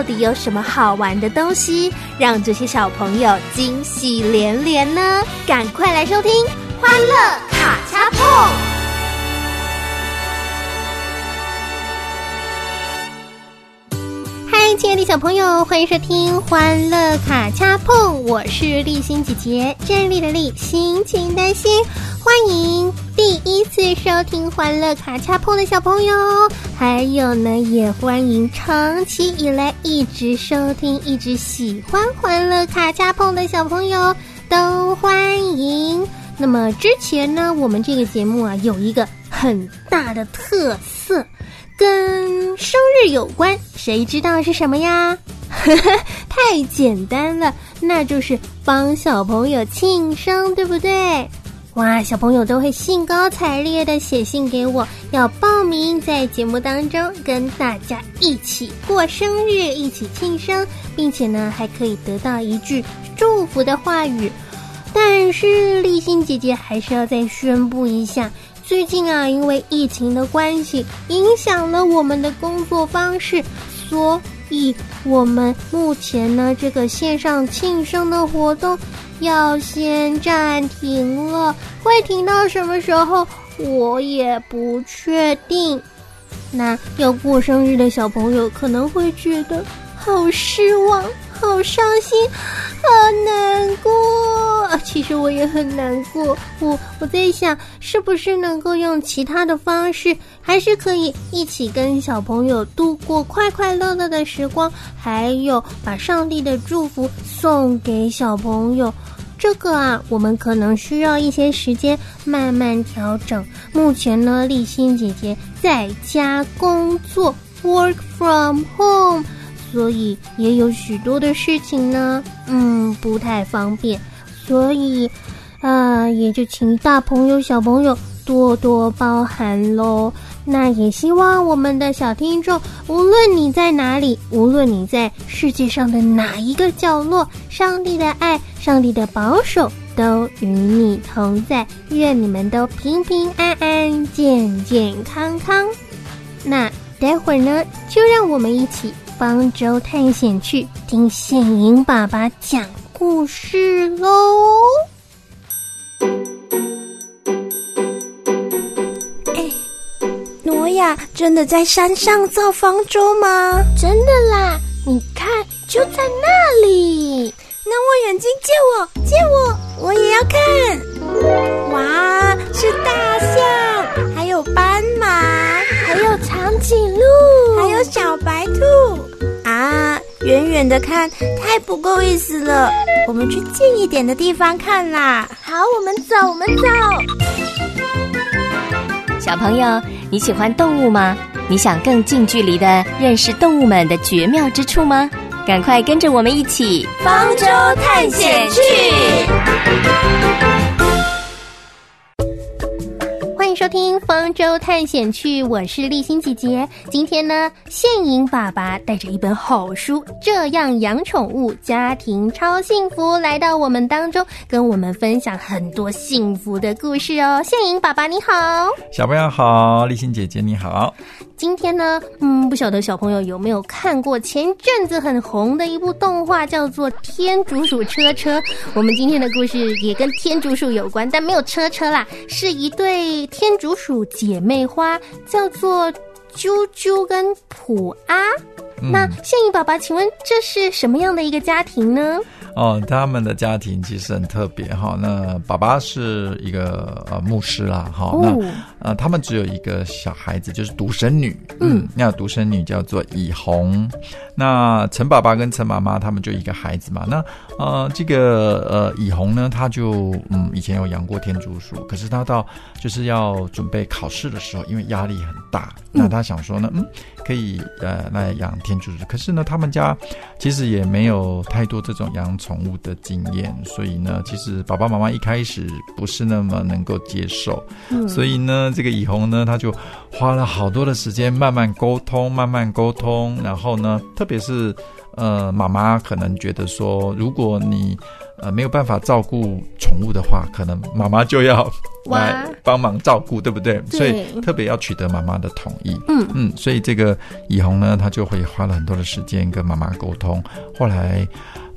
到底有什么好玩的东西，让这些小朋友惊喜连连呢？赶快来收听《欢乐卡恰碰》。嗨，亲爱的小朋友，欢迎收听《欢乐卡恰碰》，我是立心姐姐，站立的立，心情的心，欢迎第一次收听《欢乐卡恰碰》的小朋友，还有呢，也欢迎长期以来一直收听、一直喜欢《欢乐卡恰碰》的小朋友，都欢迎。那么之前呢，我们这个节目啊，有一个很大的特色。跟生日有关，谁知道是什么呀？太简单了，那就是帮小朋友庆生，对不对？哇，小朋友都会兴高采烈的写信给我，要报名在节目当中跟大家一起过生日，一起庆生，并且呢还可以得到一句祝福的话语。但是立新姐姐还是要再宣布一下。最近啊，因为疫情的关系，影响了我们的工作方式，所以我们目前呢，这个线上庆生的活动要先暂停了。会停到什么时候，我也不确定。那要过生日的小朋友可能会觉得好失望。好伤心，好难过啊。其实我也很难过。我我在想，是不是能够用其他的方式，还是可以一起跟小朋友度过快快乐乐的时光，还有把上帝的祝福送给小朋友。这个啊，我们可能需要一些时间慢慢调整。目前呢，立新姐姐在家工作，work from home。所以也有许多的事情呢，嗯，不太方便，所以，啊，也就请大朋友、小朋友多多包涵喽。那也希望我们的小听众，无论你在哪里，无论你在世界上的哪一个角落，上帝的爱、上帝的保守都与你同在。愿你们都平平安安、健健康康。那待会儿呢，就让我们一起。方舟探险去听宪营爸爸讲故事喽！哎，挪亚真的在山上造方舟吗？真的啦！你看，就在那里。那我眼睛借我，借我，我也要看。哇，是大象，还有斑马，还有长颈鹿，还有小白兔。啊，远远的看太不够意思了，我们去近一点的地方看啦。好，我们走，我们走。小朋友，你喜欢动物吗？你想更近距离的认识动物们的绝妙之处吗？赶快跟着我们一起方舟探险去。欢迎收听《方舟探险去》，我是立新姐姐。今天呢，现营爸爸带着一本好书，这样养宠物，家庭超幸福，来到我们当中，跟我们分享很多幸福的故事哦。现营爸爸你好，小朋友好，立新姐姐你好。今天呢，嗯，不晓得小朋友有没有看过前阵子很红的一部动画，叫做《天竺鼠车车》。我们今天的故事也跟天竺鼠有关，但没有车车啦，是一对天竺鼠姐妹花，叫做啾啾跟普阿。那现影爸爸，请问这是什么样的一个家庭呢？哦，他们的家庭其实很特别哈。那爸爸是一个呃牧师啦，哈，那呃他们只有一个小孩子，就是独生女，嗯，那独生女叫做以红。那陈爸爸跟陈妈妈他们就一个孩子嘛。那呃这个呃以红呢，他就嗯以前有养过天竺鼠，可是他到就是要准备考试的时候，因为压力很大，那他想说呢，嗯，可以呃来养天竺鼠。可是呢，他们家其实也没有太多这种养宠物的经验，所以呢，其实爸爸妈妈一开始不是那么能够接受。所以呢，这个以红呢，他就花了好多的时间慢慢沟通，慢慢沟通。然后呢，特别是呃，妈妈可能觉得说，如果你呃没有办法照顾宠物的话，可能妈妈就要来帮忙照顾，对不对？所以特别要取得妈妈的同意。嗯嗯，所以这个以红呢，他就会花了很多的时间跟妈妈沟通。后来。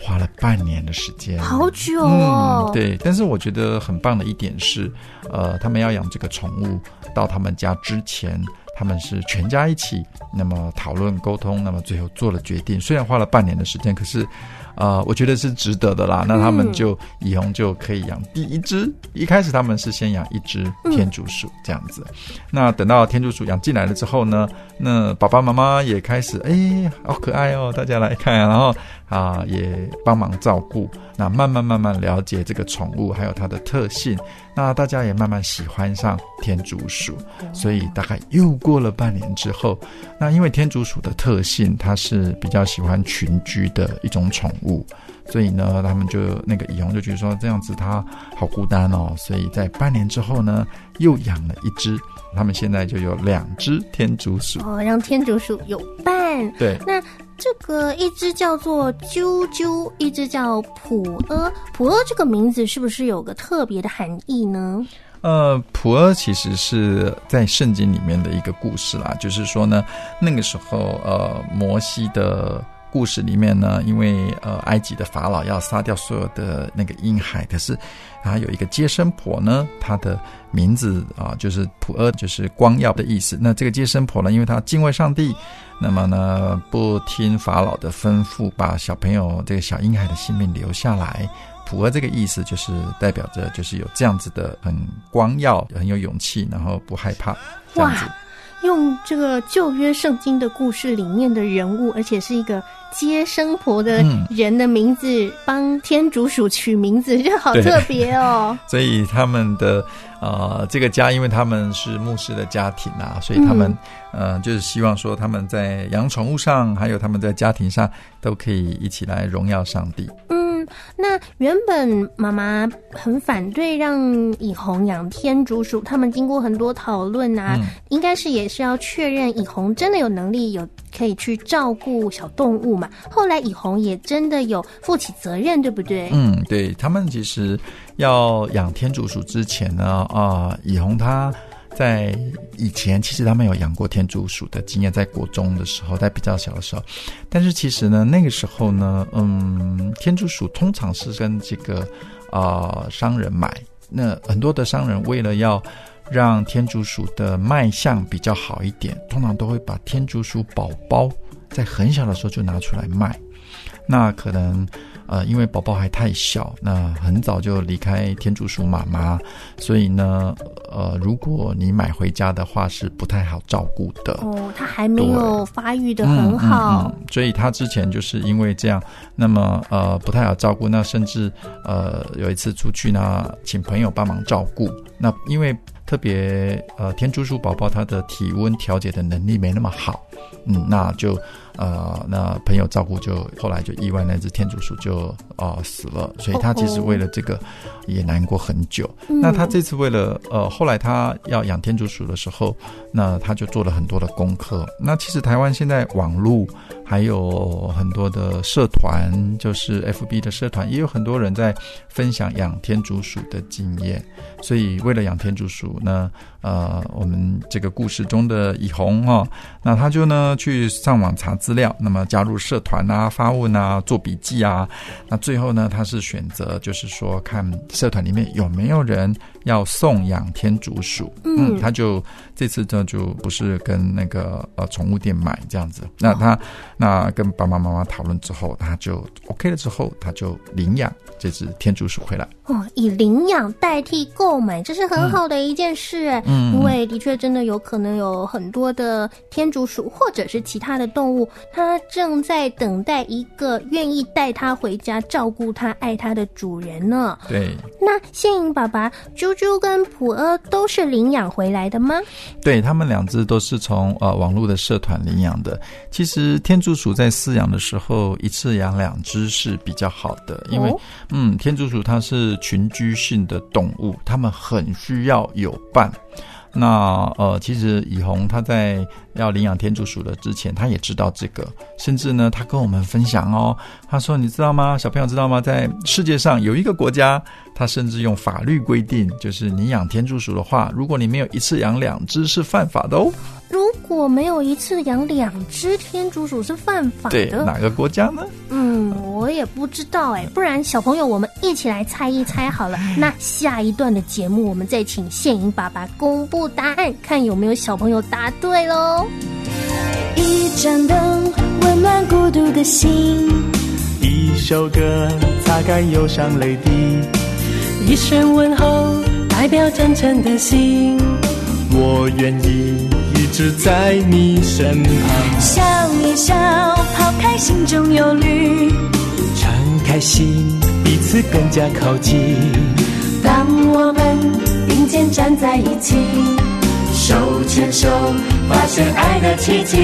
花了半年的时间，好久哦。对，但是我觉得很棒的一点是，呃，他们要养这个宠物，到他们家之前，他们是全家一起，那么讨论沟通，那么最后做了决定。虽然花了半年的时间，可是。呃，我觉得是值得的啦。那他们就以后就可以养第一只。一开始他们是先养一只天竺鼠这样子。那等到天竺鼠养进来了之后呢，那爸爸妈妈也开始哎，好可爱哦，大家来看，然后啊也帮忙照顾。那慢慢慢慢了解这个宠物还有它的特性。那大家也慢慢喜欢上天竺鼠。所以大概又过了半年之后，那因为天竺鼠的特性，它是比较喜欢群居的一种宠。物，所以呢，他们就那个以红就觉得说这样子它好孤单哦，所以在半年之后呢，又养了一只，他们现在就有两只天竺鼠哦，让天竺鼠有伴。对，那这个一只叫做啾啾，一只叫普阿，普阿这个名字是不是有个特别的含义呢？呃，普阿其实是在圣经里面的一个故事啦，就是说呢，那个时候呃，摩西的。故事里面呢，因为呃，埃及的法老要杀掉所有的那个婴孩，可是他有一个接生婆呢，她的名字啊，就是普阿，就是光耀的意思。那这个接生婆呢，因为她敬畏上帝，那么呢，不听法老的吩咐，把小朋友这个小婴孩的性命留下来。普阿这个意思就是代表着，就是有这样子的很光耀、很有勇气，然后不害怕这样子。用这个旧约圣经的故事里面的人物，而且是一个。接生婆的人的名字，帮天竺鼠取名字，就好特别哦。所以他们的呃这个家，因为他们是牧师的家庭啊，所以他们呃就是希望说他们在养宠物上，还有他们在家庭上，都可以一起来荣耀上帝。那原本妈妈很反对让以红养天竺鼠，他们经过很多讨论啊，应该是也是要确认以红真的有能力有可以去照顾小动物嘛。后来以红也真的有负起责任，对不对？嗯，对他们其实要养天竺鼠之前呢，啊，以红他。在以前，其实他们有养过天竺鼠的经验，在国中的时候，在比较小的时候。但是其实呢，那个时候呢，嗯，天竺鼠通常是跟这个啊商人买。那很多的商人为了要让天竺鼠的卖相比较好一点，通常都会把天竺鼠宝宝在很小的时候就拿出来卖。那可能。呃，因为宝宝还太小，那很早就离开天竺鼠妈妈，所以呢，呃，如果你买回家的话，是不太好照顾的。哦，它还没有发育的很好，所以它之前就是因为这样，那么呃不太好照顾。那甚至呃有一次出去呢，请朋友帮忙照顾。那因为特别呃天竺鼠宝宝它的体温调节的能力没那么好，嗯，那就。呃，那朋友照顾就后来就意外那只天竺鼠就啊死了，所以他其实为了这个也难过很久。那他这次为了呃后来他要养天竺鼠的时候，那他就做了很多的功课。那其实台湾现在网络还有很多的社团，就是 FB 的社团，也有很多人在分享养天竺鼠的经验。所以为了养天竺鼠，那呃我们这个故事中的以红哈，那他就。呢去上网查资料，那么加入社团啊、发问啊、做笔记啊。那最后呢，他是选择就是说看社团里面有没有人要送养天竺鼠。嗯，他就这次这就不是跟那个呃宠物店买这样子。那他那跟爸爸妈妈讨论之后，他就 OK 了之后，他就领养这只天竺鼠回来。哦，以领养代替购买，这是很好的一件事哎。嗯，因为的确真的有可能有很多的天竺鼠或者是其他的动物，它正在等待一个愿意带它回家照顾它、爱它的主人呢。对。那现影爸爸啾啾跟普阿都是领养回来的吗？对他们两只都是从呃网络的社团领养的。其实天竺鼠在饲养的时候，一次养两只是比较好的，因为嗯，天竺鼠它是。群居性的动物，它们很需要有伴。那呃，其实以红他在要领养天竺鼠的之前，他也知道这个，甚至呢，他跟我们分享哦，他说：“你知道吗？小朋友知道吗？在世界上有一个国家，他甚至用法律规定，就是你养天竺鼠的话，如果你没有一次养两只，是犯法的哦。”如果没有一次养两只天竺鼠是犯法的，对哪个国家呢？嗯，我也不知道哎。不然小朋友，我们一起来猜一猜好了。那下一段的节目，我们再请现银爸爸公布答案，看有没有小朋友答对喽。一盏灯温暖孤独的心，一首歌擦干忧伤泪滴，一声问候代表真诚的心，我愿意。一直在你身旁，笑一笑，抛开心中忧虑，敞开心，彼此更加靠近。当我们并肩站在一起，手牵手，发现爱的奇迹。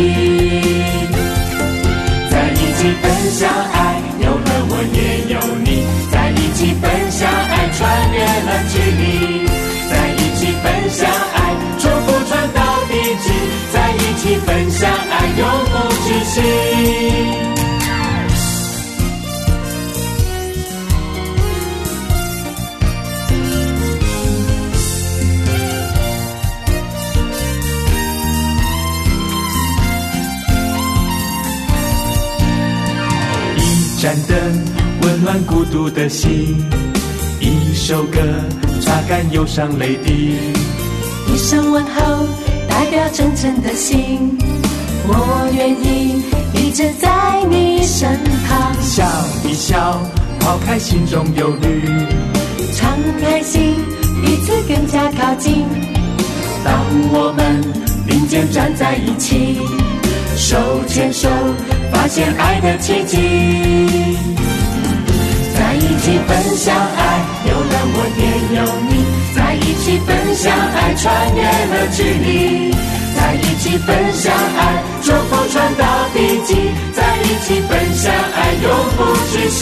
在一起分享爱，有了我也有你，在一起分享爱，穿越了距离，在一起分享爱，祝福传到。在一起分享爱，永不止息。温暖孤独的心，一首歌擦干忧伤泪滴，一声问候。代表真诚的心，我愿意一直在你身旁。笑一笑，抛开心中忧虑，敞开心，彼此更加靠近。当我们并肩站在一起，手牵手，发现爱的奇迹。在一起分享爱，有了我也有你。在一起分享爱，穿越了距离；在一起分享爱，祝福传到地极；在一起分享爱，永不止息。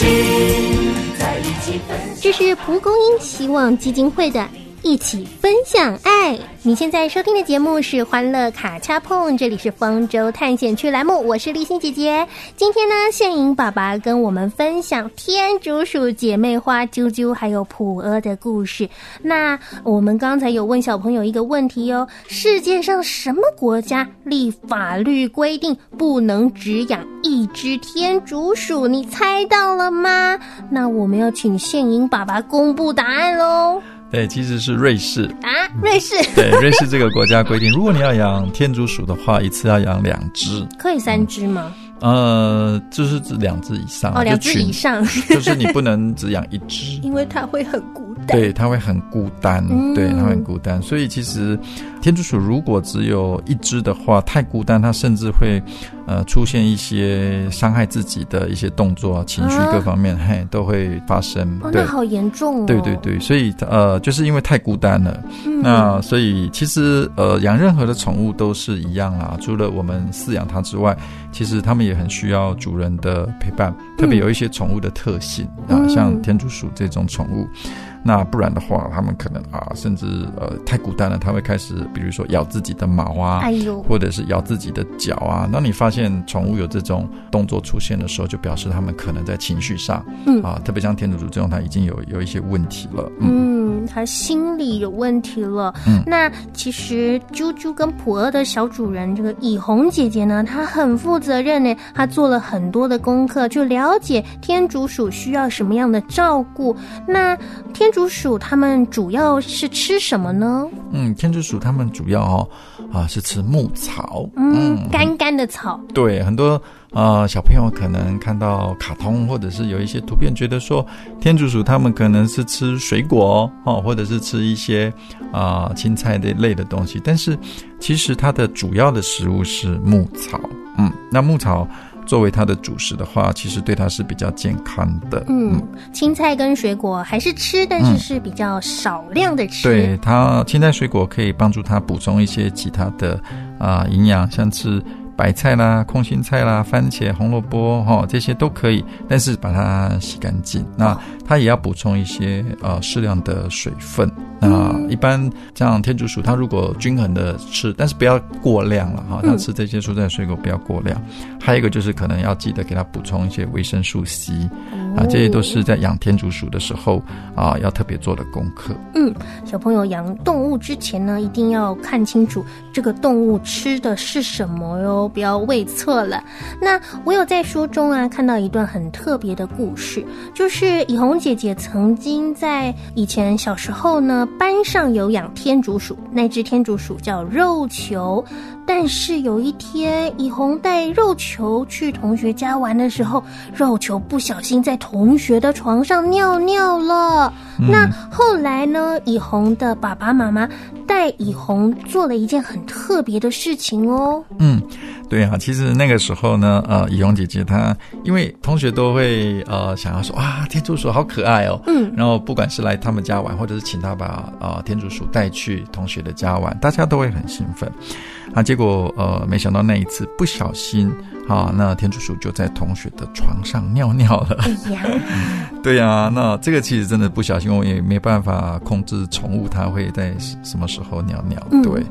在一起分享。这是蒲公英希望基金会的。一起分享爱。你现在收听的节目是《欢乐卡恰碰》，这里是方舟探险区栏目，我是立心姐姐。今天呢，现影爸爸跟我们分享天竺鼠姐妹花啾啾还有普阿的故事。那我们刚才有问小朋友一个问题哦：世界上什么国家立法律规定不能只养一只天竺鼠？你猜到了吗？那我们要请现影爸爸公布答案喽。对，其实是瑞士啊，瑞士。对，瑞士这个国家规定，如果你要养天竺鼠的话，一次要养两只，可以三只吗？呃，就是指两只以上哦，两只以上，就是你不能只养一只，因为它会很孤单。对，它会很孤单，对，它很孤单。所以其实天竺鼠如果只有一只的话，太孤单，它甚至会。呃，出现一些伤害自己的一些动作、情绪各方面，嘿，都会发生。对好严重哦！对对对，所以呃，就是因为太孤单了。那所以其实呃，养任何的宠物都是一样啦，除了我们饲养它之外，其实它们也很需要主人的陪伴。特别有一些宠物的特性啊，像天竺鼠这种宠物。那不然的话，他们可能啊，甚至呃太孤单了，他会开始比如说咬自己的毛啊，哎呦，或者是咬自己的脚啊。当你发现宠物有这种动作出现的时候，就表示他们可能在情绪上，嗯啊，特别像天竺鼠这种，它已经有有一些问题了。嗯，嗯，他心理有问题了。嗯那其实猪猪跟普洱的小主人这个以红姐姐呢，她很负责任呢，她做了很多的功课，就了解天竺鼠需要什么样的照顾。那天竺鼠它们主要是吃什么呢？嗯，天竺鼠它们主要哦啊是吃牧草。嗯，干干的草。对，很多呃小朋友可能看到卡通或者是有一些图片，觉得说天竺鼠它们可能是吃水果哦，或者是吃一些啊、青菜的类的东西，但是其实它的主要的食物是牧草。嗯，那牧草作为它的主食的话，其实对它是比较健康的。嗯，青菜跟水果还是吃，但是是比较少量的吃。对它，青菜水果可以帮助它补充一些其他的啊、营养，像是白菜啦、空心菜啦、番茄、红萝卜哈、这些都可以，但是把它洗干净。那它也要补充一些呃适量的水分。那一般像天竺鼠，它如果均衡的吃，但是不要过量了哈。它吃这些蔬菜水果不要过量。还有一个就是可能要记得给它补充一些维生素 C 啊，这些都是在养天竺鼠的时候啊要特别做的功课。嗯，小朋友养动物之前呢，一定要看清楚这个动物吃的是什么哟，不要喂错了。那我有在书中啊看到一段很特别的故事，就是以红姐姐曾经在以前小时候呢，班上有养天竺鼠，那只天竺鼠叫肉球。但是有一天，以红带肉球去同学家玩的时候，肉球不小心在同学的床上尿尿了。那后来呢？以红的爸爸妈妈带以红做了一件很特别的事情哦。嗯，对啊，其实那个时候呢，呃，以红姐姐她因为同学都会呃想要说啊，天竺鼠好可爱哦，嗯，然后不管是来他们家玩，或者是请他把呃天竺鼠带去同学的家玩，大家都会很兴奋。啊，结果呃，没想到那一次不小心啊，那天竺鼠就在同学的床上尿尿了。哎呀，对呀、那这个其实真的不小心，我也没办法控制宠物它会在什么时候尿尿。嗯对，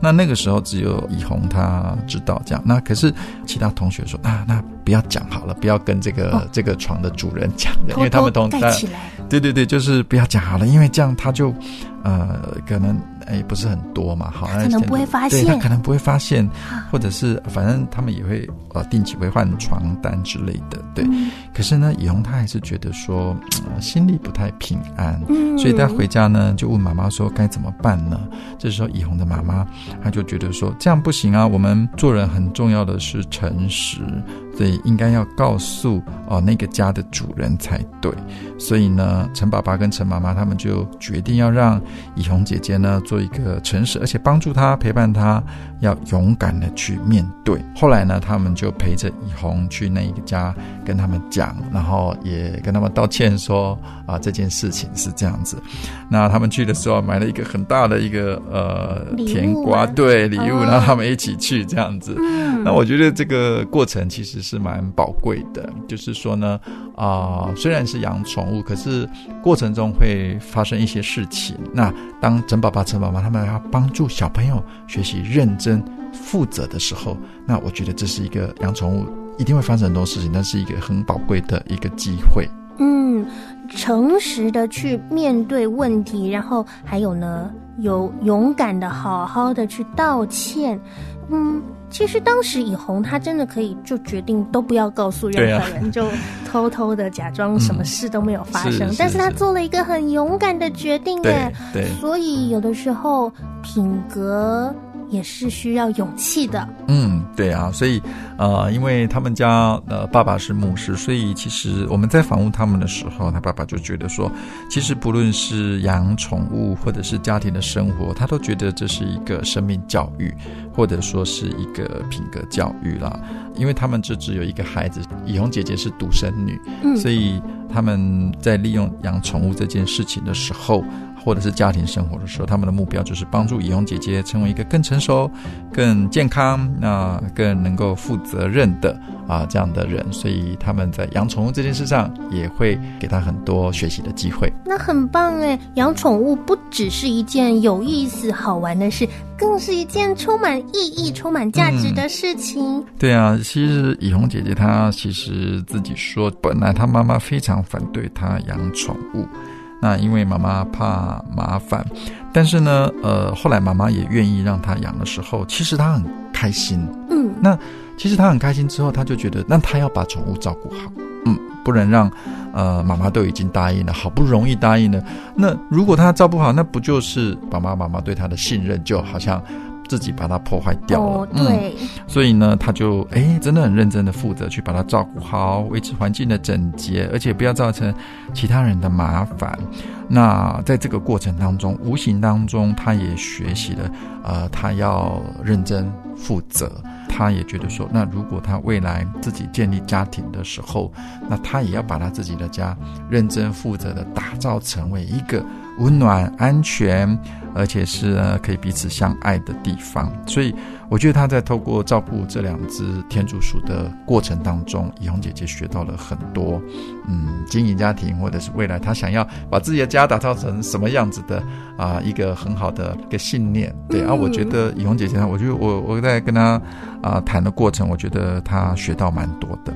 那那个时候只有以红他知道这样。那可是其他同学说啊，那不要讲好了，不要跟这个、这个床的主人讲的，因为他们同偷偷盖起来。对对对，就是不要讲好了，因为这样他就呃可能哎不是很多嘛，好，可能不会发现对他可能不会发现，或者是反正他们也会呃定期会换床单之类的，对。嗯可是呢，以红他还是觉得说、呃心里不太平安，嗯所以他回家呢就问妈妈说该怎么办呢？这时候以红的妈妈她就觉得说这样不行啊，我们做人很重要的是诚实，所以应该要告诉哦、那个家的主人才对。所以呢，陈爸爸跟陈妈妈他们就决定要让以红姐姐呢做一个诚实，而且帮助她、陪伴她，要勇敢的去面对。后来呢，他们就陪着以红去那一个家跟他们讲，然后也跟他们道歉说啊这件事情是这样子。那他们去的时候买了一个很大的一个呃甜瓜，对礼物，哦然后他们一起去这样子。嗯那我觉得这个过程其实是蛮宝贵的，就是说呢，啊、虽然是养宠物，可是过程中会发生一些事情。那当陈爸爸、陈妈妈他们要帮助小朋友学习认真、负责的时候，那我觉得这是一个养宠物一定会发生很多事情，但是一个很宝贵的一个机会。嗯，诚实的去面对问题，然后还有呢，有勇敢的好好的去道歉。嗯，其实当时以红他真的可以就决定都不要告诉任何人，就偷偷的假装什么事都没有发生。但是他做了一个很勇敢的决定，对哎，对，所以有的时候品格也是需要勇气的。嗯，对啊，所以呃，因为他们家呃爸爸是牧师，所以其实我们在访问他们的时候，他爸爸就觉得说，其实不论是养宠物或者是家庭的生活，他都觉得这是一个生命教育，或者说是一个品格教育啦。因为他们就只有一个孩子，以红姐姐是独生女，嗯所以他们在利用养宠物这件事情的时候，或者是家庭生活的时候，他们的目标就是帮助以红姐姐成为一个更成熟、更健康、那更能够负责任的啊这样的人。所以他们在养宠物这件事上也会给他很多学习的机会。那很棒哎！养宠物不只是一件有意思、好玩的事，更是一件充满意义、充满价值的事情。对啊，其实以红姐姐她其实自己说，本来她妈妈非常反对她养宠物。那因为妈妈怕麻烦，但是呢，呃，后来妈妈也愿意让他养的时候，其实他很开心。嗯，那其实他很开心之后，他就觉得，那他要把宠物照顾好，嗯，不能让，呃，妈妈都已经答应了，好不容易答应了，那如果他照顾好，那不就是爸爸妈妈对他的信任就好像。自己把它破坏掉了，对，所以呢，他就哎，真的很认真的负责去把它照顾好，维持环境的整洁，而且不要造成其他人的麻烦。那在这个过程当中，无形当中，他也学习了，呃，他要认真负责。他也觉得说，那如果他未来自己建立家庭的时候，那他也要把他自己的家认真负责的打造成为一个温暖、安全，而且是可以彼此相爱的地方。所以，我觉得他在透过照顾这两只天竺鼠的过程当中，怡红姐姐学到了很多，嗯，经营家庭或者是未来他想要把自己的家打造成什么样子的啊，一个很好的一个信念。对啊，我觉得怡红姐姐，我觉得我我在跟他。啊，谈的过程，我觉得他学到蛮多的。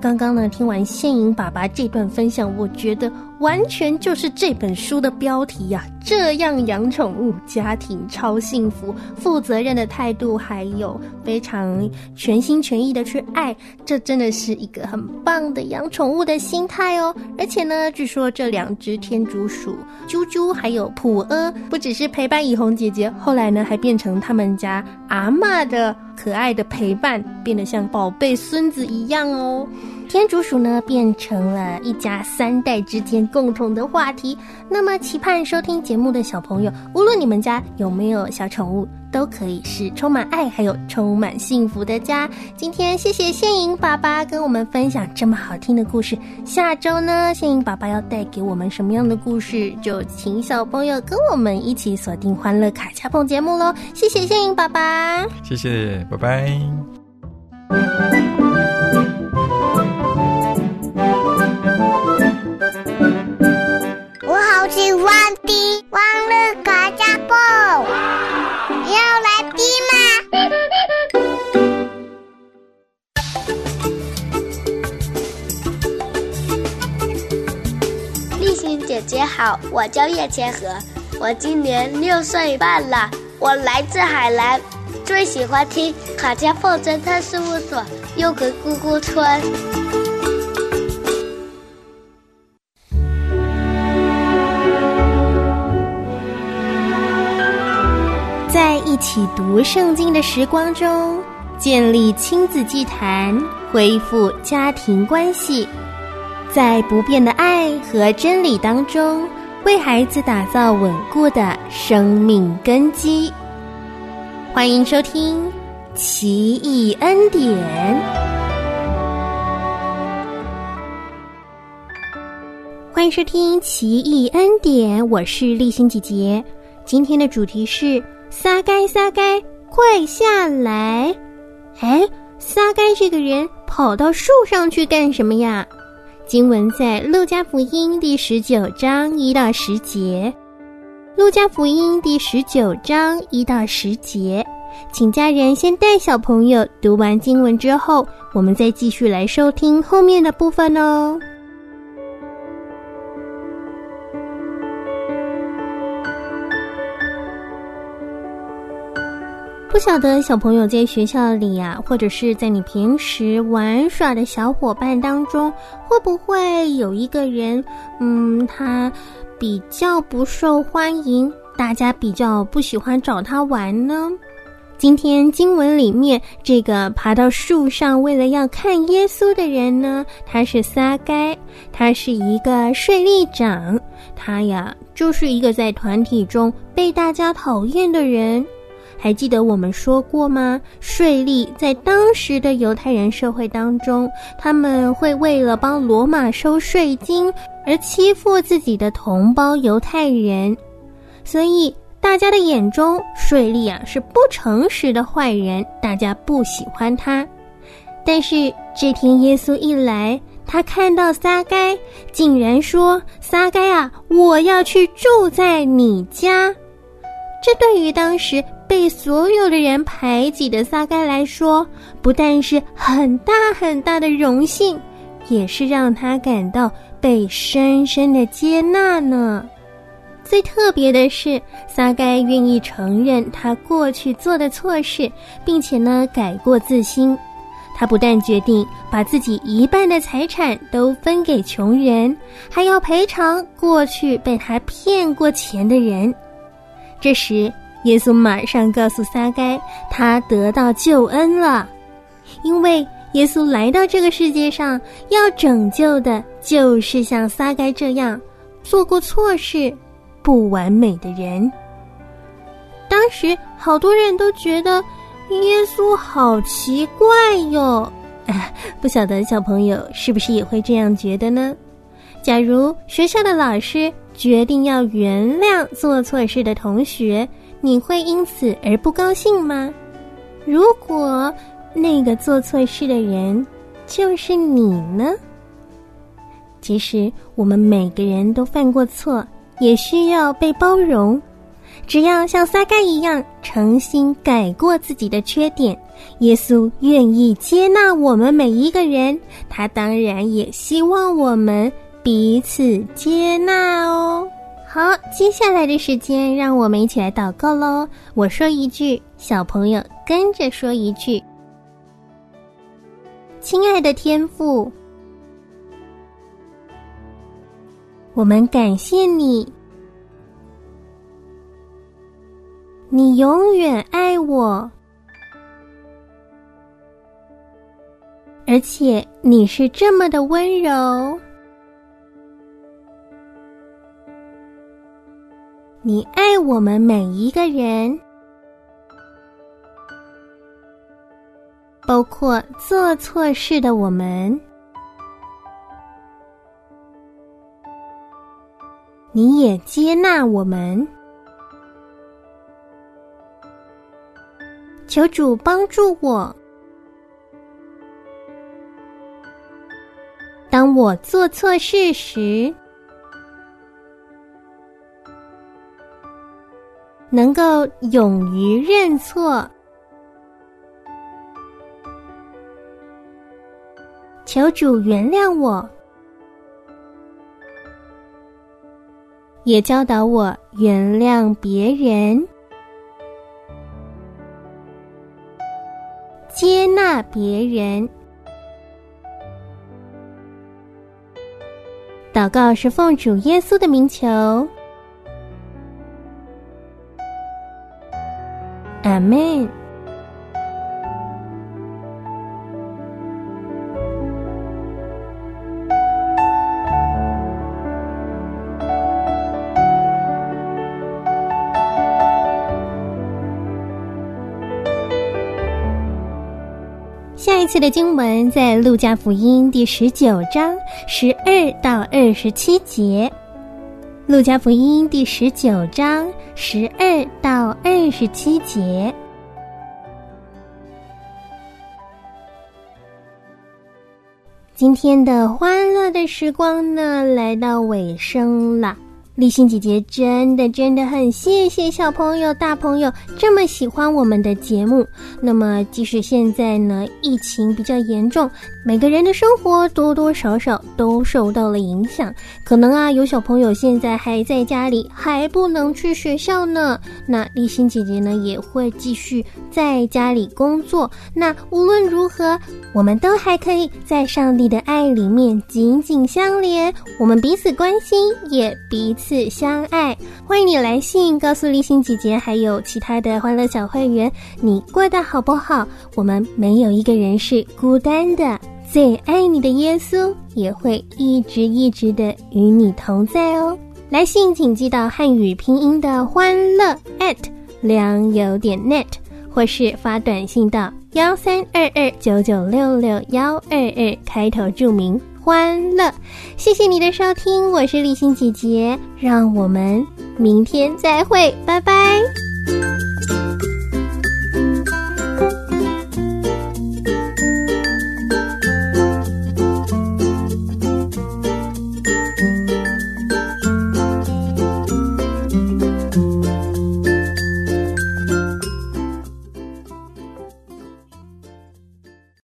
刚刚呢，听完宪颖爸爸这段分享，我觉得。完全就是这本书的标题呀！这样养宠物，家庭超幸福，负责任的态度，还有非常全心全意的去爱，这真的是一个很棒的养宠物的心态哦。而且呢，据说这两只天竺鼠啾啾还有普阿，不只是陪伴以红姐姐，后来呢，还变成他们家阿妈的可爱的陪伴，变得像宝贝孙子一样哦。天竺鼠呢，变成了一家三代之间共同的话题。那么，期盼收听节目的小朋友，无论你们家有没有小宠物，都可以是充满爱还有充满幸福的家。今天谢谢谢颖爸爸跟我们分享这么好听的故事。下周呢，谢颖爸爸要带给我们什么样的故事？就请小朋友跟我们一起锁定《欢乐卡恰碰》节目喽。谢谢谢颖爸爸，谢谢，拜拜。欢乐卡加布，要来听吗？丽欣姐姐好，我叫叶千禾，我今年六岁半了，我来自海南，最喜欢听卡加布侦探事务所又和姑姑村。起读圣经的时光中，建立亲子祭坛，恢复家庭关系，在不变的爱和真理当中，为孩子打造稳固的生命根基。欢迎收听《奇异恩典》，欢迎收听《奇异恩典》，我是丽欣姐姐。今天的主题是。撒该，撒该，快下来！哎，撒该这个人跑到树上去干什么呀？经文在《路加福音》第十九章一到十节，《路加福音》第十九章一到十节，请家人先带小朋友读完经文之后，我们再继续来收听后面的部分哦。不晓得小朋友在学校里呀，或者是在你平时玩耍的小伙伴当中，会不会有一个人，嗯，他比较不受欢迎，大家比较不喜欢找他玩呢？今天经文里面这个爬到树上为了要看耶稣的人呢，他是撒该，他是一个税吏长，他呀就是一个在团体中被大家讨厌的人。还记得我们说过吗？税吏在当时的犹太人社会当中，他们会为了帮罗马收税金而欺负自己的同胞犹太人。所以大家的眼中，税吏啊是不诚实的坏人，大家不喜欢他。但是这天耶稣一来，他看到撒该，竟然说：“撒该啊，我要去住在你家。”这对于当时被所有的人排挤的撒该来说，不但是很大很大的荣幸，也是让他感到被深深的接纳呢。最特别的是，撒该愿意承认他过去做的错事，并且呢改过自新。他不但决定把自己一半的财产都分给穷人，还要赔偿过去被他骗过钱的人。这时，耶稣马上告诉撒该，他得到救恩了，因为耶稣来到这个世界上，要拯救的就是像撒该这样做过错事、不完美的人。当时，好多人都觉得耶稣好奇怪哟，不晓得小朋友是不是也会这样觉得呢？假如学校的老师。决定要原谅做错事的同学，你会因此而不高兴吗？如果那个做错事的人就是你呢？其实我们每个人都犯过错，也需要被包容。只要像撒该一样诚心改过自己的缺点，耶稣愿意接纳我们每一个人。他当然也希望我们。彼此接纳哦。好，接下来的时间，让我们一起来祷告喽。我说一句，小朋友跟着说一句。亲爱的天父，我们感谢你，你永远爱我，而且你是这么的温柔。你爱我们每一个人，包括做错事的我们。你也接纳我们，求主帮助我。当我做错事时。能够勇于认错，求主原谅我，也教导我原谅别人，接纳别人。祷告是奉主耶稣的名求。阿门。下一次的经文在《路加福音》第十九章十二到二十七节。路加福音第十九章十二到二十七节，今天的欢乐的时光呢，来到尾声了。立新姐姐真的真的很谢谢小朋友、大朋友这么喜欢我们的节目。那么，即使现在呢疫情比较严重，每个人的生活多多少少都受到了影响。可能啊，有小朋友现在还在家里，还不能去学校呢。那立新姐姐呢也会继续在家里工作。那无论如何，我们都还可以在上帝的爱里面紧紧相连，我们彼此关心，也彼此。次相爱，欢迎你来信告诉立新姐姐，还有其他的欢乐小会员，你过得好不好？我们没有一个人是孤单的，最爱你的耶稣也会一直一直的与你同在哦。来信请寄到汉语拼音的欢乐 at 良友点 net，或是发短信到幺三二二九九六六幺二二，开头注明。欢乐。谢谢你的收听我是李欣姐姐让我们明天再会拜拜。